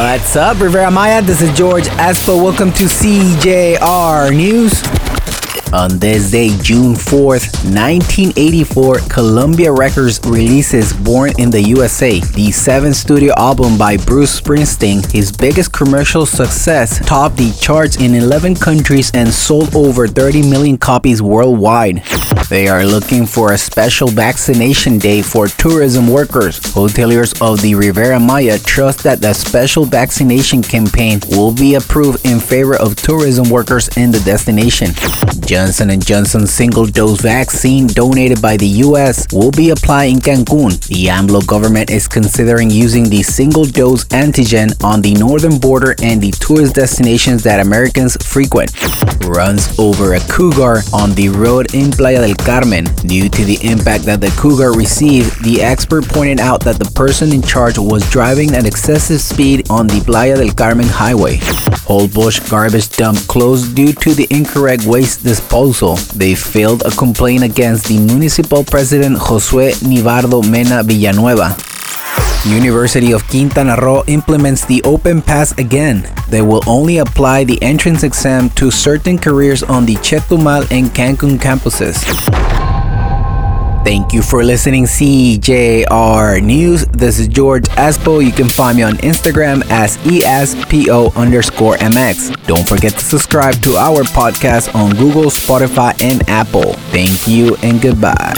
What's up, Riviera Maya? This is George Espo. Welcome to CJR News. On this day, June 4th, 1984, Columbia Records releases Born in the USA, the seventh studio album by Bruce Springsteen. His biggest commercial success topped the charts in 11 countries and sold over 30 million copies worldwide. They are looking for a special vaccination day for tourism workers. Hoteliers of the Riviera Maya trust that the special vaccination campaign will be approved in favor of tourism workers in the destination. Johnson & Johnson single-dose vaccine donated by the U.S. will be applied in Cancun. The AMLO government is considering using the single-dose antigen on the northern border and the tourist destinations that Americans frequent. Runs over a cougar on the road in Playa del Carmen. Due to the impact that the cougar received, the expert pointed out that the person in charge was driving at excessive speed on the Playa del Carmen highway. Holbox garbage dump closed due to the incorrect waste disposal. They filed a complaint against the municipal president Josue Nivardo Mena Villanueva. University of Quintana Roo implements the Open Pass again. They will only apply the entrance exam to certain careers on the Chetumal and Cancun campuses. Thank you for listening, CJR News. This is George Espo. You can find me on Instagram as ESPO underscore MX. Don't forget to subscribe to our podcast on Google, Spotify, and Apple. Thank you and goodbye.